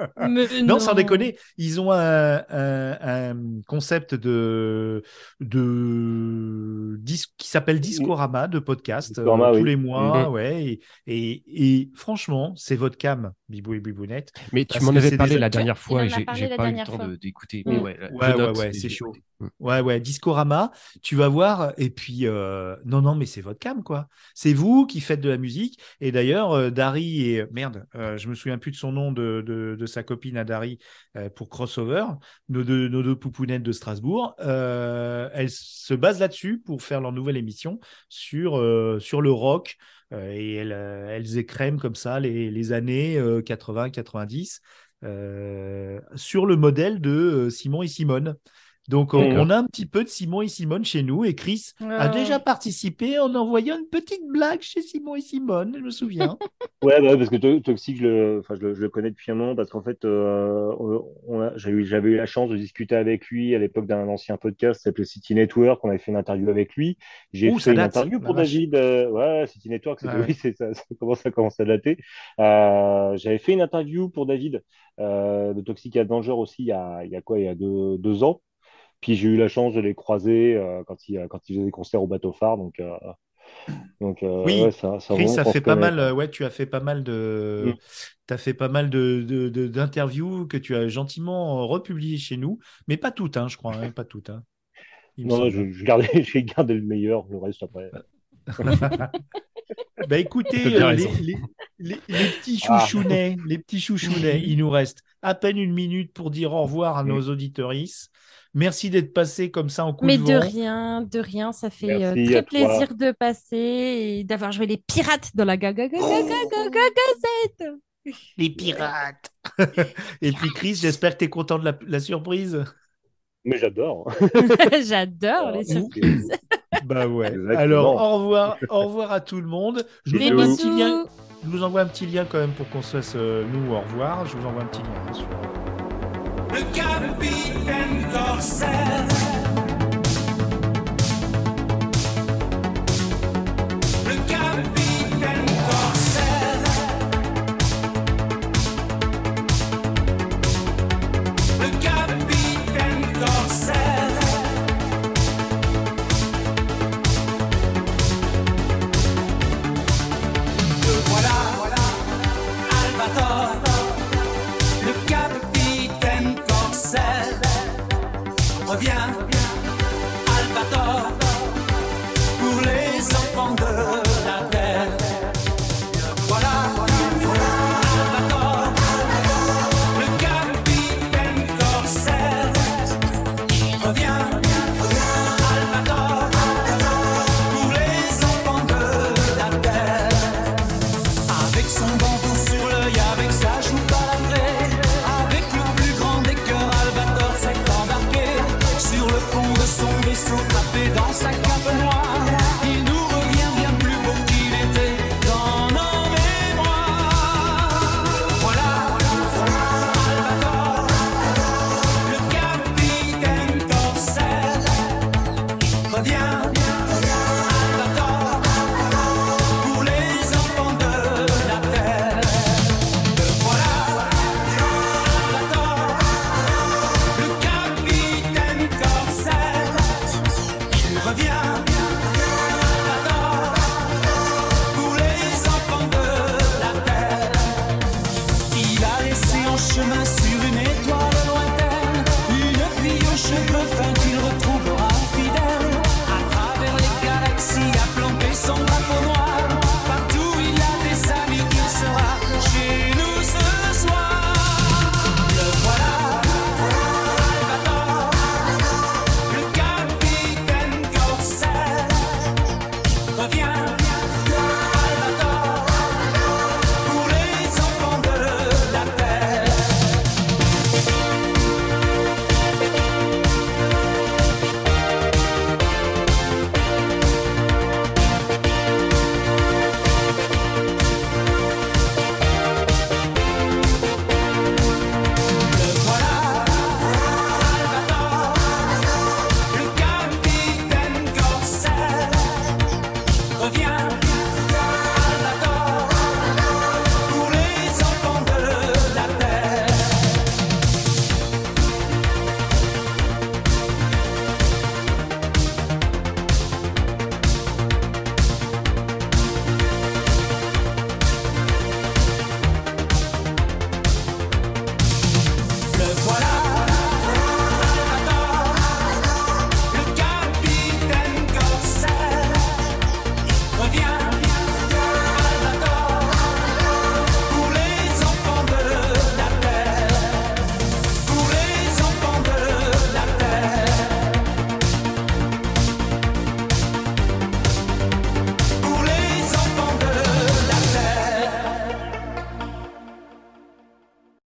Non, sans déconner, ils ont un, un- un concept de, de dis- qui s'appelle Discorama de podcast euh, Discorama, tous oui. les mois, Mhm. ouais. Et, et, et franchement, c'est votre cam, Bibou et Bibounette. Mais tu m'en avais parlé des la dernière fois et j'ai pas eu le temps d'écouter. Mm. Mais ouais, Ouais, ouais, c'est chaud. Mm. Ouais, ouais, Discorama, tu vas voir, et puis, euh, non, non, mais c'est votre cam, quoi. C'est vous qui faites de la musique. Et d'ailleurs, euh, Dari et, merde, euh, je me souviens plus de son nom, de, de, de sa copine à Dari euh, pour Crossover, nos deux, nos deux poupounettes de Strasbourg, euh, elles se basent là-dessus pour faire leur nouvelle émission sur, euh, sur le rock. Euh, et elles, euh, elles écrèment comme ça les, les années 80-90 euh, sur le modèle de Simon et Simone. Donc, on, a un petit peu de Simon et Simone chez nous. Et Chris a Ah. déjà participé en envoyant une petite blague chez Simon et Simone, je me souviens. Ouais, bah, parce que To- Toxic, je le, enfin, je le, je le connais depuis un moment parce qu'en fait, euh, j'avais eu la chance de discuter avec lui à l'époque d'un ancien podcast qui s'appelait City Network. On avait fait une interview avec lui. J'ai fait une interview pour. David. euh, ouais, City Network, c'était Ouais, ouais. oui, c'est ça, ça commence, ça commence à dater. Euh, j'avais fait une interview pour David euh, de Toxic Avenger aussi il y a, il y a quoi, il y a deux, deux ans. Puis j'ai eu la chance de les croiser euh, quand ils quand ils faisaient des concerts au bateau phare. Donc, euh, donc euh, Oui, ouais, ça, ça Chris remonte, a on fait pas mal, ouais, tu as fait pas mal de, Mm. t'as fait pas mal de, de- de- d'interviews que tu as gentiment republiées chez nous, mais pas toutes, hein, je crois, hein, pas toutes, hein, Non, je, je gardais, j'ai gardé le meilleur, le reste après. Bah écoutez, euh, les, les- les- les petits Ah. chouchounets, les petits chouchounets, il nous reste à peine une minute pour dire au revoir à nos auditorices. Merci d'être passé comme ça en coup Mais de de vent. rien, de rien, ça fait euh, Merci très à toi. plaisir de passer et d'avoir joué les pirates dans la gaga gaga gaga gaga gazette. Les pirates. Et puis Chris, j'espère que tu es content de la, la surprise. Mais j'adore. J'adore les Ah, surprises. Bah ouais. Exactement. Alors au revoir, au revoir à tout le monde. Je vous, envoie un petit lien, je vous envoie un petit lien quand même pour qu'on se fasse euh, nous au revoir. Je vous envoie un petit lien. sûr. Le capitaine Corsaire. Le